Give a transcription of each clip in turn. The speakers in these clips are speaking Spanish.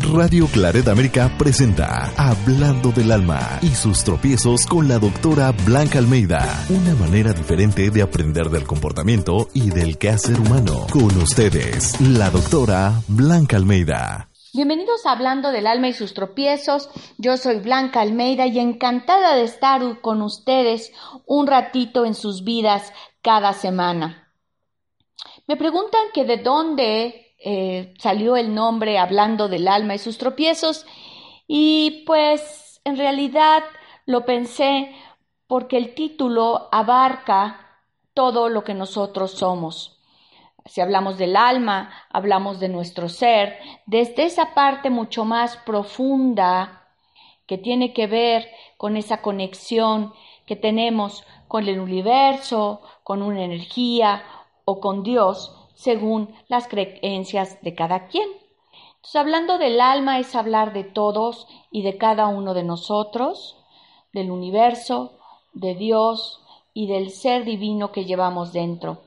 Radio Claret América presenta Hablando del Alma y sus tropiezos con la doctora Blanca Almeida. Una manera diferente de aprender del comportamiento y del quehacer humano. Con ustedes, la doctora Blanca Almeida. Bienvenidos a Hablando del Alma y sus tropiezos. Yo soy Blanca Almeida y encantada de estar con ustedes un ratito en sus vidas cada semana. Me preguntan que de dónde eh, salió el nombre hablando del alma y sus tropiezos y pues en realidad lo pensé porque el título abarca todo lo que nosotros somos. Si hablamos del alma, hablamos de nuestro ser, desde esa parte mucho más profunda que tiene que ver con esa conexión que tenemos con el universo, con una energía o con Dios, según las creencias de cada quien. Entonces, hablando del alma es hablar de todos y de cada uno de nosotros, del universo, de Dios y del ser divino que llevamos dentro.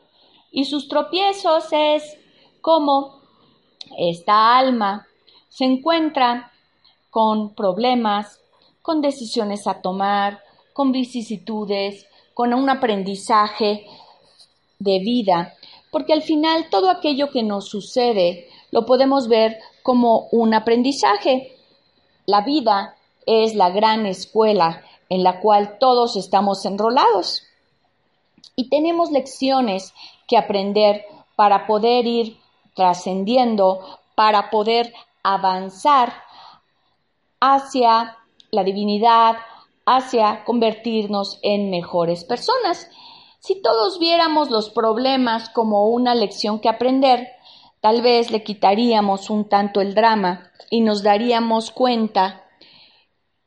Y sus tropiezos es cómo esta alma se encuentra con problemas, con decisiones a tomar, con vicisitudes, con un aprendizaje de vida porque al final todo aquello que nos sucede lo podemos ver como un aprendizaje. La vida es la gran escuela en la cual todos estamos enrolados y tenemos lecciones que aprender para poder ir trascendiendo, para poder avanzar hacia la divinidad, hacia convertirnos en mejores personas. Si todos viéramos los problemas como una lección que aprender, tal vez le quitaríamos un tanto el drama y nos daríamos cuenta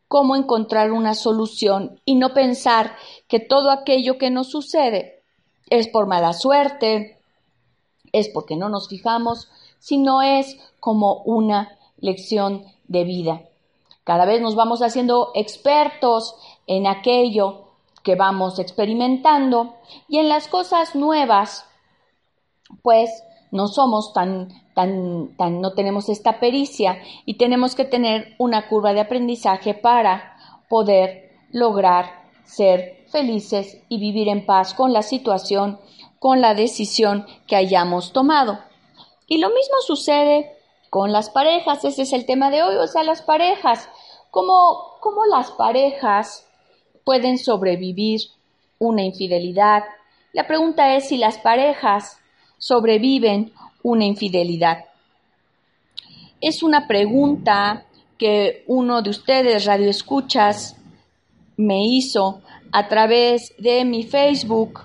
cómo encontrar una solución y no pensar que todo aquello que nos sucede es por mala suerte, es porque no nos fijamos, sino es como una lección de vida. Cada vez nos vamos haciendo expertos en aquello que vamos experimentando. Y en las cosas nuevas, pues no somos tan, tan, tan, no tenemos esta pericia y tenemos que tener una curva de aprendizaje para poder lograr ser felices y vivir en paz con la situación, con la decisión que hayamos tomado. Y lo mismo sucede con las parejas, ese es el tema de hoy, o sea, las parejas, como, como las parejas pueden sobrevivir una infidelidad. La pregunta es si las parejas sobreviven una infidelidad. Es una pregunta que uno de ustedes, Radio Escuchas, me hizo a través de mi Facebook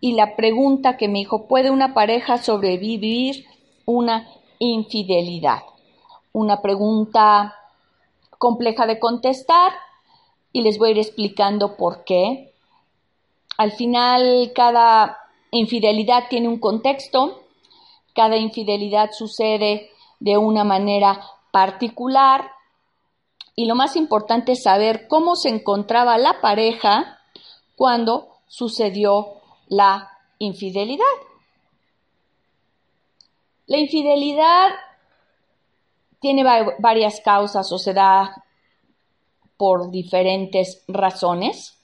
y la pregunta que me dijo, ¿puede una pareja sobrevivir una infidelidad? Una pregunta compleja de contestar, y les voy a ir explicando por qué. Al final, cada infidelidad tiene un contexto, cada infidelidad sucede de una manera particular y lo más importante es saber cómo se encontraba la pareja cuando sucedió la infidelidad. La infidelidad tiene varias causas o se da por diferentes razones.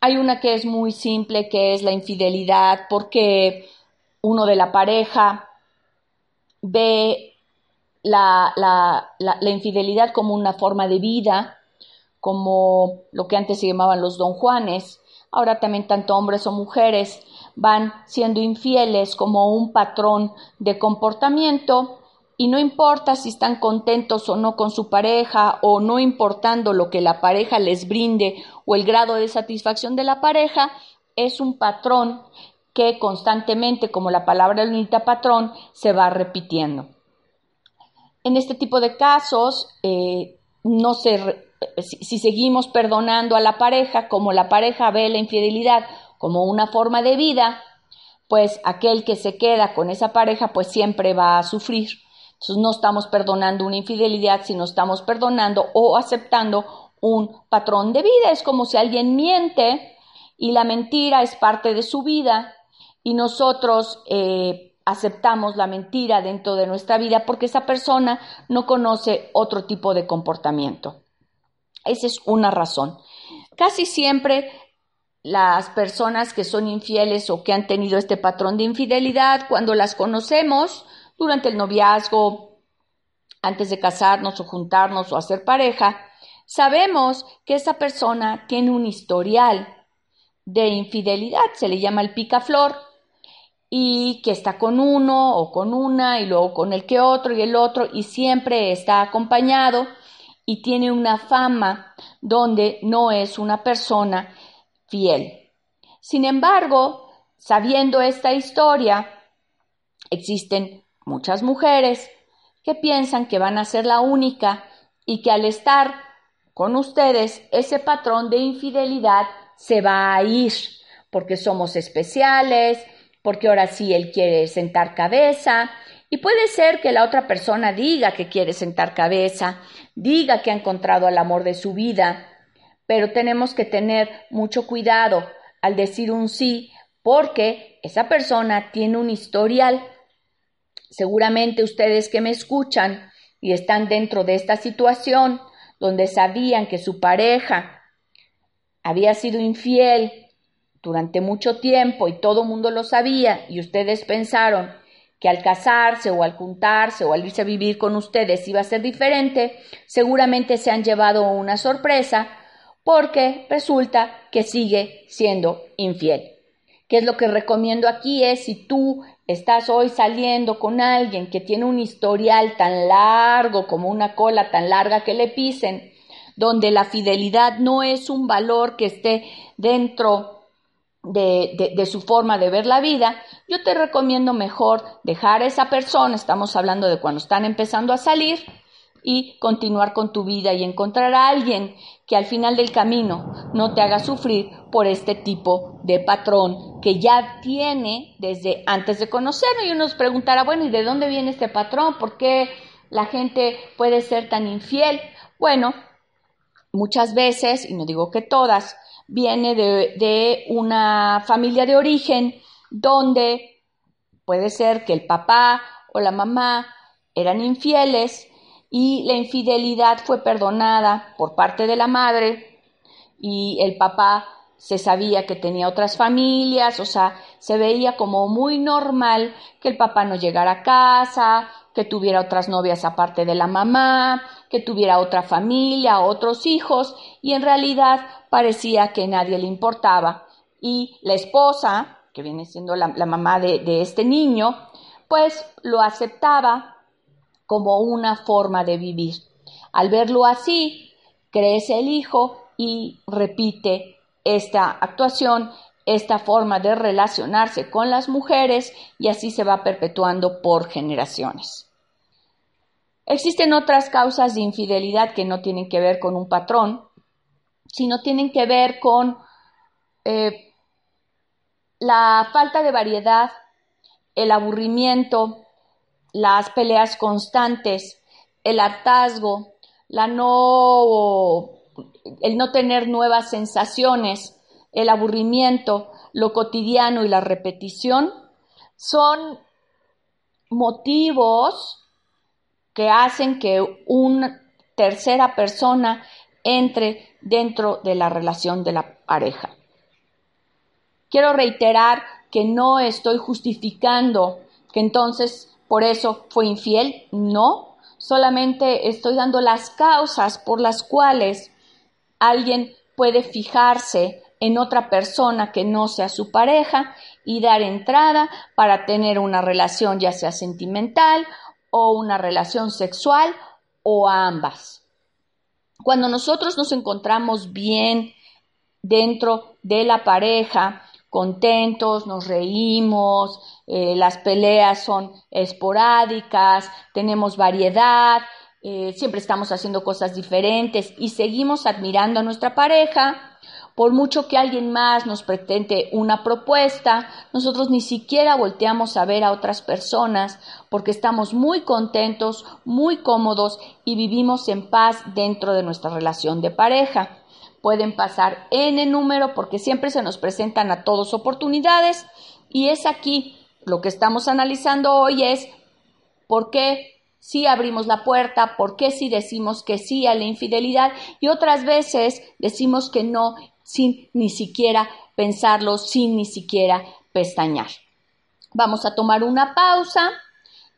Hay una que es muy simple, que es la infidelidad, porque uno de la pareja ve la, infidelidad como una forma de vida, como lo que antes se llamaban los don Juanes. Ahora también tanto hombres o mujeres van siendo infieles como un patrón de comportamiento y no importa si están contentos o no con su pareja o no importando lo que la pareja les brinde o el grado de satisfacción de la pareja, es un patrón que constantemente, como la palabra unita patrón, se va repitiendo. En este tipo de casos, eh, no se, si seguimos perdonando a la pareja, como la pareja ve la infidelidad como una forma de vida, pues aquel que se queda con esa pareja, pues siempre va a sufrir entonces no estamos perdonando una infidelidad, sino estamos perdonando o aceptando un patrón de vida. Es como si alguien miente y la mentira es parte de su vida y nosotros eh, aceptamos la mentira dentro de nuestra vida porque esa persona no conoce otro tipo de comportamiento. Esa es una razón. Casi siempre las personas que son infieles o que han tenido este patrón de infidelidad, cuando las conocemos durante el noviazgo, antes de casarnos o juntarnos o hacer pareja, sabemos que esa persona tiene un historial de infidelidad, se le llama el picaflor, y que está con uno o con una y luego con el que otro y el otro y siempre está acompañado y tiene una fama donde no es una persona fiel. Sin embargo, sabiendo esta historia, existen muchas mujeres que piensan que van a ser la única y que al estar con ustedes ese patrón de infidelidad se va a ir porque somos especiales, porque ahora sí él quiere sentar cabeza y puede ser que la otra persona diga que quiere sentar cabeza, diga que ha encontrado el amor de su vida, pero tenemos que tener mucho cuidado al decir un sí porque esa persona tiene un historial. Seguramente ustedes que me escuchan y están dentro de esta situación donde sabían que su pareja había sido infiel durante mucho tiempo y todo el mundo lo sabía y ustedes pensaron que al casarse o al juntarse o al irse a vivir con ustedes iba a ser diferente, seguramente se han llevado una sorpresa porque resulta que sigue siendo infiel. ¿Qué es lo que recomiendo aquí? Es si tú estás hoy saliendo con alguien que tiene un historial tan largo como una cola tan larga que le pisen, donde la fidelidad no es un valor que esté dentro de, su forma de ver la vida, yo te recomiendo mejor dejar a esa persona, estamos hablando de cuando están empezando a salir, y continuar con tu vida y encontrar a alguien que al final del camino no te haga sufrir por este tipo de patrón que ya tiene desde antes de conocerlo. Y uno nos preguntará, bueno, ¿y de dónde viene este patrón? ¿Por qué la gente puede ser tan infiel? Bueno, muchas veces, y no digo que todas, viene de, una familia de origen donde puede ser que el papá o la mamá eran infieles y la infidelidad fue perdonada por parte de la madre y el papá se sabía que tenía otras familias, o sea, se veía como muy normal que el papá no llegara a casa, que tuviera otras novias aparte de la mamá, que tuviera otra familia, otros hijos, y en realidad parecía que nadie le importaba. Y la esposa, que viene siendo la, mamá de, este niño, pues lo aceptaba como una forma de vivir. Al verlo así, crece el hijo y repite esta actuación, esta forma de relacionarse con las mujeres y así se va perpetuando por generaciones. Existen otras causas de infidelidad que no tienen que ver con un patrón, sino tienen que ver con eh, la falta de variedad, el aburrimiento, las peleas constantes, el hartazgo, la no, el no tener nuevas sensaciones, el aburrimiento, lo cotidiano y la repetición, son motivos que hacen que una tercera persona entre dentro de la relación de la pareja. Quiero reiterar que no estoy justificando que entonces por eso fue infiel, no, solamente estoy dando las causas por las cuales alguien puede fijarse en otra persona que no sea su pareja y dar entrada para tener una relación ya sea sentimental o una relación sexual o ambas. Cuando nosotros nos encontramos bien dentro de la pareja, contentos, nos reímos, eh, las peleas son esporádicas, tenemos variedad, eh, siempre estamos haciendo cosas diferentes y seguimos admirando a nuestra pareja, por mucho que alguien más nos pretende una propuesta, nosotros ni siquiera volteamos a ver a otras personas porque estamos muy contentos, muy cómodos y vivimos en paz dentro de nuestra relación de pareja. Pueden pasar el número porque siempre se nos presentan a todos oportunidades y es aquí lo que estamos analizando hoy es por qué sí abrimos la puerta, por qué sí decimos que sí a la infidelidad y otras veces decimos que no sin ni siquiera pensarlo, sin ni siquiera pestañear. Vamos a tomar una pausa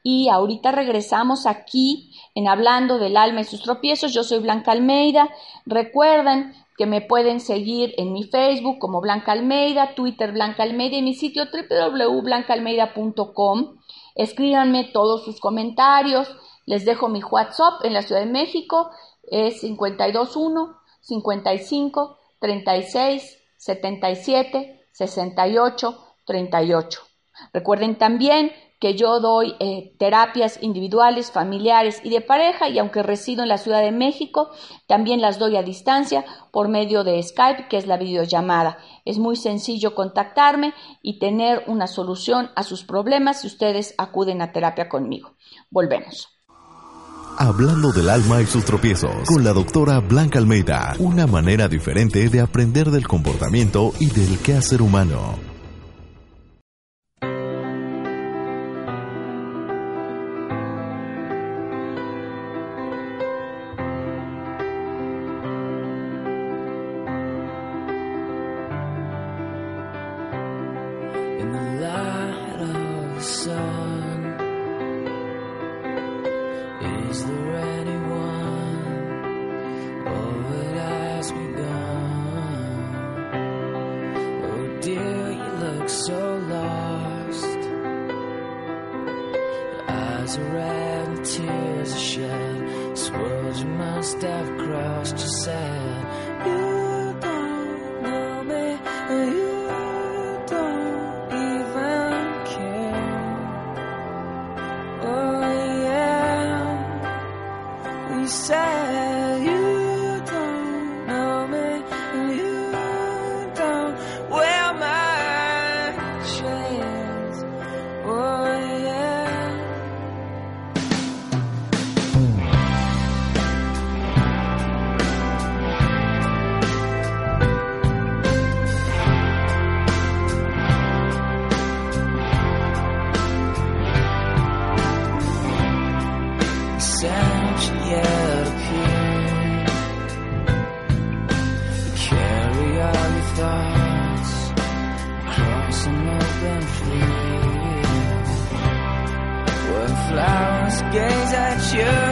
y ahorita regresamos aquí en Hablando del alma y sus tropiezos. Yo soy Blanca Almeida. Recuerden que me pueden seguir en mi Facebook como Blanca Almeida, Twitter Blanca Almeida y mi sitio www.blancaalmeida.com. Escríbanme todos sus comentarios. Les dejo mi WhatsApp en la Ciudad de México. Es 521 55 36 77 68 38. Recuerden también que yo doy eh, terapias individuales, familiares y de pareja y aunque resido en la Ciudad de México, también las doy a distancia por medio de Skype, que es la videollamada. Es muy sencillo contactarme y tener una solución a sus problemas si ustedes acuden a terapia conmigo. Volvemos. Hablando del alma y sus tropiezos, con la doctora Blanca Almeida, una manera diferente de aprender del comportamiento y del quehacer humano. tears are shed. Suppose you must have crossed yourself. sad. flowers gaze at you.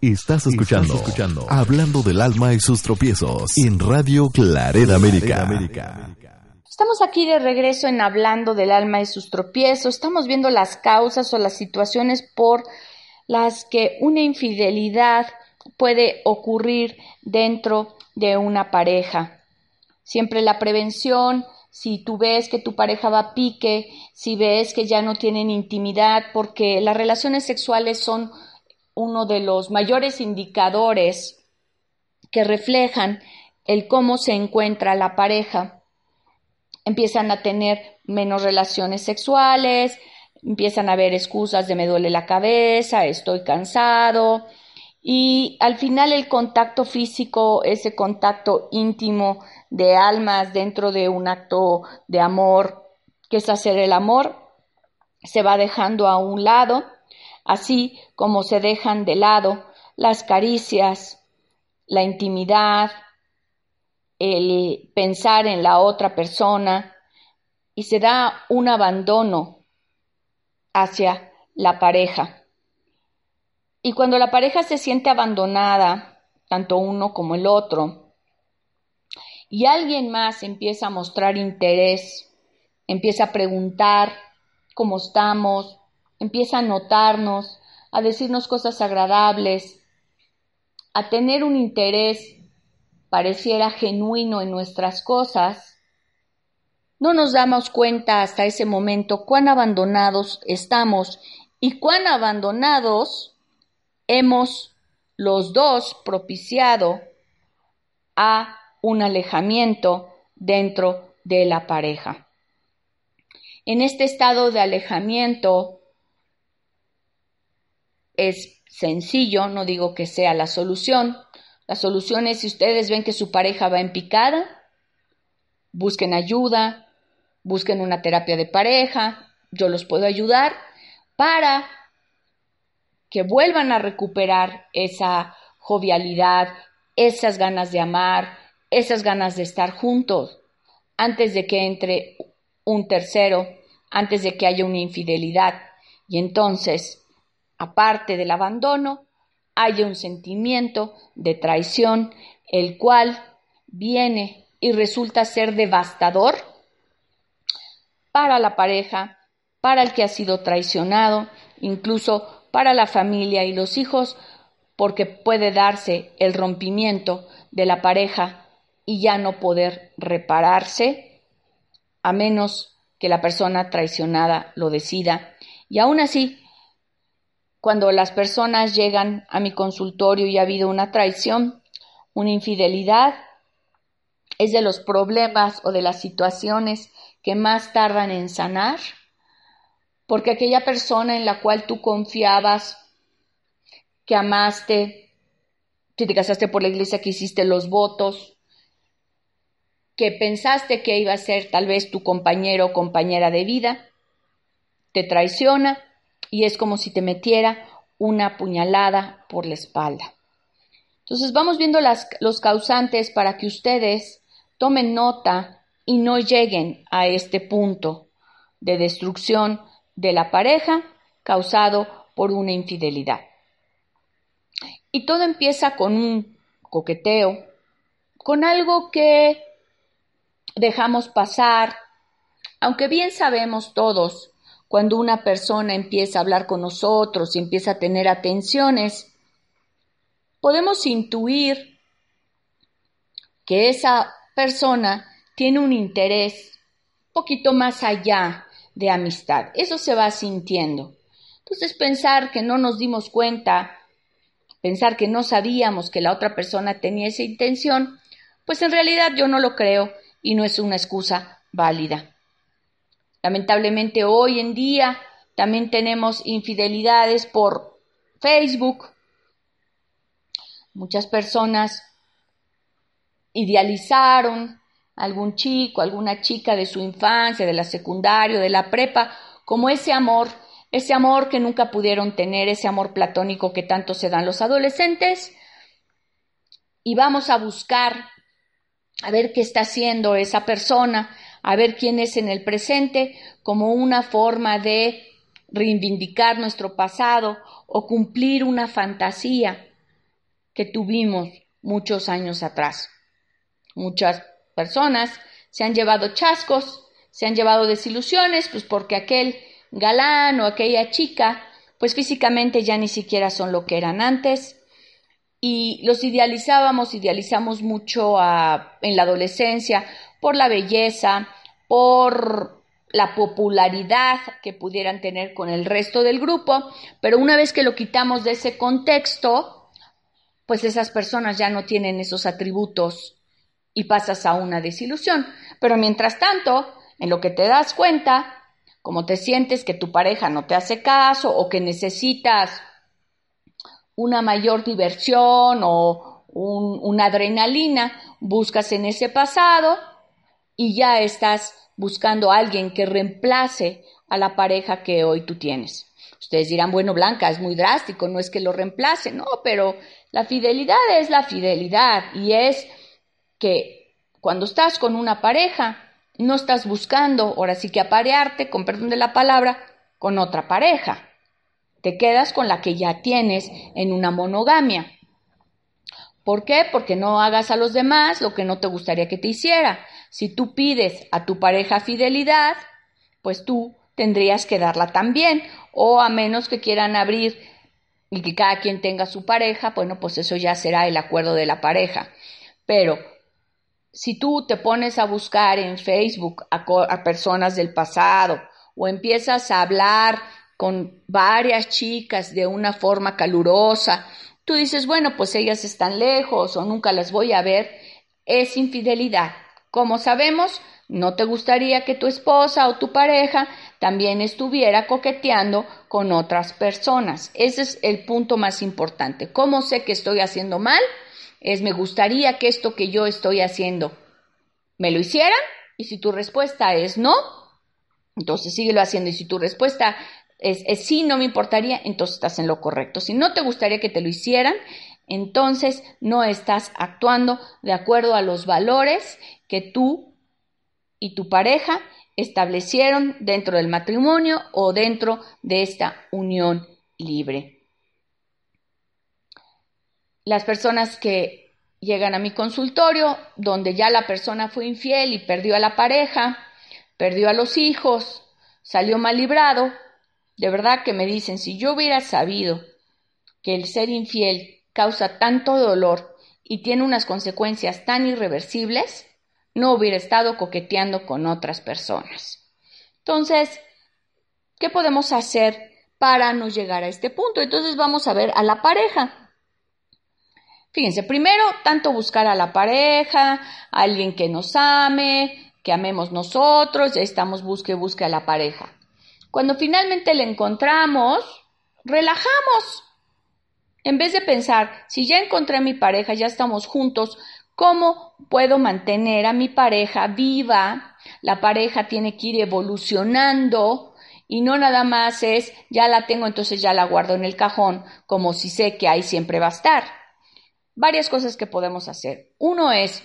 Estás escuchando, escuchando Hablando del alma y sus tropiezos en Radio Clareda América. Estamos aquí de regreso en Hablando del alma y sus tropiezos. Estamos viendo las causas o las situaciones por las que una infidelidad puede ocurrir dentro de una pareja. Siempre la prevención, si tú ves que tu pareja va a pique, si ves que ya no tienen intimidad, porque las relaciones sexuales son uno de los mayores indicadores que reflejan el cómo se encuentra la pareja. Empiezan a tener menos relaciones sexuales, empiezan a haber excusas de me duele la cabeza, estoy cansado, y al final el contacto físico, ese contacto íntimo de almas dentro de un acto de amor, que es hacer el amor, se va dejando a un lado así como se dejan de lado las caricias, la intimidad, el pensar en la otra persona y se da un abandono hacia la pareja. Y cuando la pareja se siente abandonada, tanto uno como el otro, y alguien más empieza a mostrar interés, empieza a preguntar cómo estamos, empieza a notarnos, a decirnos cosas agradables, a tener un interés pareciera genuino en nuestras cosas, no nos damos cuenta hasta ese momento cuán abandonados estamos y cuán abandonados hemos los dos propiciado a un alejamiento dentro de la pareja. En este estado de alejamiento, es sencillo, no digo que sea la solución. La solución es si ustedes ven que su pareja va en picada, busquen ayuda, busquen una terapia de pareja, yo los puedo ayudar para que vuelvan a recuperar esa jovialidad, esas ganas de amar, esas ganas de estar juntos, antes de que entre un tercero, antes de que haya una infidelidad. Y entonces aparte del abandono, hay un sentimiento de traición, el cual viene y resulta ser devastador para la pareja, para el que ha sido traicionado, incluso para la familia y los hijos, porque puede darse el rompimiento de la pareja y ya no poder repararse, a menos que la persona traicionada lo decida. Y aún así, cuando las personas llegan a mi consultorio y ha habido una traición, una infidelidad, es de los problemas o de las situaciones que más tardan en sanar, porque aquella persona en la cual tú confiabas, que amaste, que te casaste por la iglesia, que hiciste los votos, que pensaste que iba a ser tal vez tu compañero o compañera de vida, te traiciona y es como si te metiera una puñalada por la espalda. Entonces vamos viendo las, los causantes para que ustedes tomen nota y no lleguen a este punto de destrucción de la pareja causado por una infidelidad. Y todo empieza con un coqueteo, con algo que dejamos pasar, aunque bien sabemos todos cuando una persona empieza a hablar con nosotros y empieza a tener atenciones, podemos intuir que esa persona tiene un interés un poquito más allá de amistad. Eso se va sintiendo. Entonces pensar que no nos dimos cuenta, pensar que no sabíamos que la otra persona tenía esa intención, pues en realidad yo no lo creo y no es una excusa válida. Lamentablemente hoy en día también tenemos infidelidades por Facebook. Muchas personas idealizaron algún chico, alguna chica de su infancia, de la secundaria, de la prepa, como ese amor, ese amor que nunca pudieron tener, ese amor platónico que tanto se dan los adolescentes. Y vamos a buscar a ver qué está haciendo esa persona a ver quién es en el presente como una forma de reivindicar nuestro pasado o cumplir una fantasía que tuvimos muchos años atrás. Muchas personas se han llevado chascos, se han llevado desilusiones, pues porque aquel galán o aquella chica, pues físicamente ya ni siquiera son lo que eran antes. Y los idealizábamos, idealizamos mucho en la adolescencia por la belleza, por la popularidad que pudieran tener con el resto del grupo, pero una vez que lo quitamos de ese contexto, pues esas personas ya no tienen esos atributos y pasas a una desilusión. Pero mientras tanto, en lo que te das cuenta, como te sientes que tu pareja no te hace caso o que necesitas una mayor diversión o una adrenalina, buscas en ese pasado y ya estás buscando a alguien que reemplace a la pareja que hoy tú tienes. Ustedes dirán, bueno, Blanca, es muy drástico, no es que lo reemplace, no, pero la fidelidad es la fidelidad y es que cuando estás con una pareja, no estás buscando, ahora sí que aparearte, con perdón de la palabra, con otra pareja. Te quedas con la que ya tienes en una monogamia. ¿Por qué? Porque no hagas a los demás lo que no te gustaría que te hiciera. Si tú pides a tu pareja fidelidad, pues tú tendrías que darla también. O a menos que quieran abrir y que cada quien tenga su pareja, bueno, pues eso ya será el acuerdo de la pareja. Pero si tú te pones a buscar en Facebook a, personas del pasado o empiezas a hablar con varias chicas de una forma calurosa Tú dices, bueno, pues ellas están lejos o nunca las voy a ver. Es infidelidad. Como sabemos, no te gustaría que tu esposa o tu pareja también estuviera coqueteando con otras personas. Ese es el punto más importante. ¿Cómo sé que estoy haciendo mal? Es me gustaría que esto que yo estoy haciendo me lo hicieran. Y si tu respuesta es no, entonces síguelo haciendo. Y si tu respuesta es, sí, no me importaría, entonces estás en lo correcto. Si no te gustaría que te lo hicieran, entonces no estás actuando de acuerdo a los valores que tú y tu pareja establecieron dentro del matrimonio o dentro de esta unión libre. Las personas que llegan a mi consultorio, donde ya la persona fue infiel y perdió a la pareja, perdió a los hijos, salió mal librado, de verdad que me dicen, si yo hubiera sabido que el ser infiel causa tanto dolor y tiene unas consecuencias tan irreversibles, no hubiera estado coqueteando con otras personas. Entonces, ¿qué podemos hacer para no llegar a este punto? Entonces vamos a ver a la pareja. Fíjense, primero, tanto buscar a la pareja, a alguien que nos ame, que amemos nosotros, ya estamos busque, busque a la pareja. Cuando finalmente le encontramos, relajamos. En vez de pensar, si ya encontré a mi pareja, ya estamos juntos, ¿cómo puedo mantener a mi pareja viva? La pareja tiene que ir evolucionando y no nada más es, ya la tengo, entonces ya la guardo en el cajón, como si sé que ahí siempre va a estar. Varias cosas que podemos hacer. Uno es,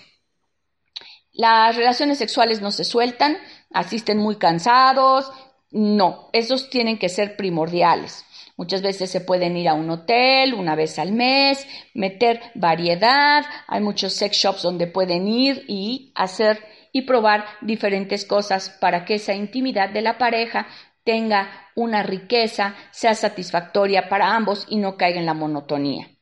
las relaciones sexuales no se sueltan, asisten muy cansados, no, esos tienen que ser primordiales. Muchas veces se pueden ir a un hotel una vez al mes, meter variedad. Hay muchos sex shops donde pueden ir y hacer y probar diferentes cosas para que esa intimidad de la pareja tenga una riqueza, sea satisfactoria para ambos y no caiga en la monotonía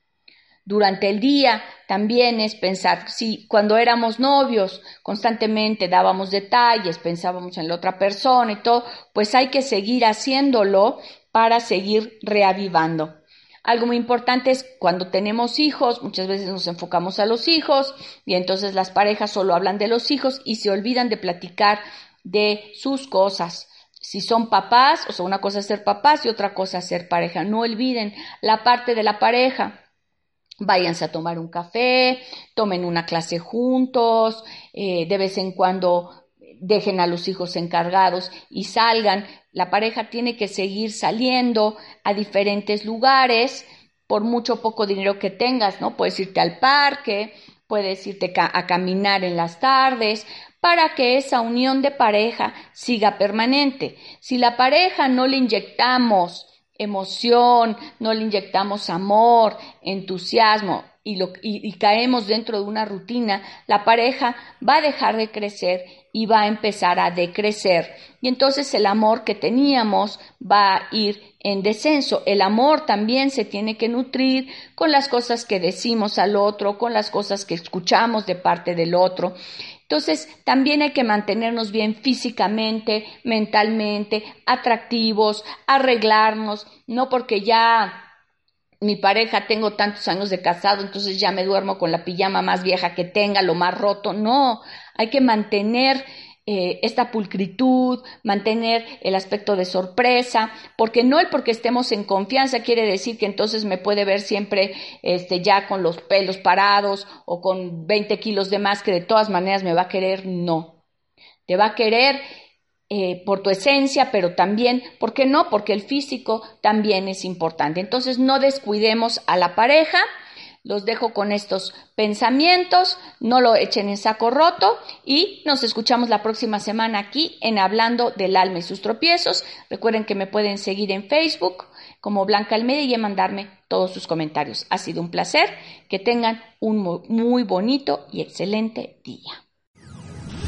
durante el día también es pensar, si cuando éramos novios constantemente dábamos detalles, pensábamos en la otra persona y todo, pues hay que seguir haciéndolo para seguir reavivando. Algo muy importante es cuando tenemos hijos, muchas veces nos enfocamos a los hijos y entonces las parejas solo hablan de los hijos y se olvidan de platicar de sus cosas. Si son papás, o sea, una cosa es ser papás y otra cosa es ser pareja. No olviden la parte de la pareja váyanse a tomar un café, tomen una clase juntos, eh, de vez en cuando dejen a los hijos encargados y salgan. La pareja tiene que seguir saliendo a diferentes lugares por mucho poco dinero que tengas, ¿no? Puedes irte al parque, puedes irte a caminar en las tardes para que esa unión de pareja siga permanente. Si la pareja no le inyectamos emoción, no le inyectamos amor, entusiasmo y, lo, y, caemos dentro de una rutina, la pareja va a dejar de crecer y va a empezar a decrecer. Y entonces el amor que teníamos va a ir en descenso. El amor también se tiene que nutrir con las cosas que decimos al otro, con las cosas que escuchamos de parte del otro. Entonces, también hay que mantenernos bien físicamente, mentalmente, atractivos, arreglarnos, no porque ya mi pareja tengo tantos años de casado, entonces ya me duermo con la pijama más vieja que tenga, lo más roto. No, hay que mantener eh, esta pulcritud, mantener el aspecto de sorpresa, porque no el porque estemos en confianza quiere decir que entonces me puede ver siempre este, ya con los pelos parados o con 20 kilos de más que de todas maneras me va a querer, no. Te va a querer eh, por tu esencia, pero también, ¿por qué no? Porque el físico también es importante. Entonces no descuidemos a la pareja los dejo con estos pensamientos, no lo echen en saco roto y nos escuchamos la próxima semana aquí en Hablando del alma y sus tropiezos. Recuerden que me pueden seguir en Facebook como Blanca Almeida y mandarme todos sus comentarios. Ha sido un placer. Que tengan un muy bonito y excelente día.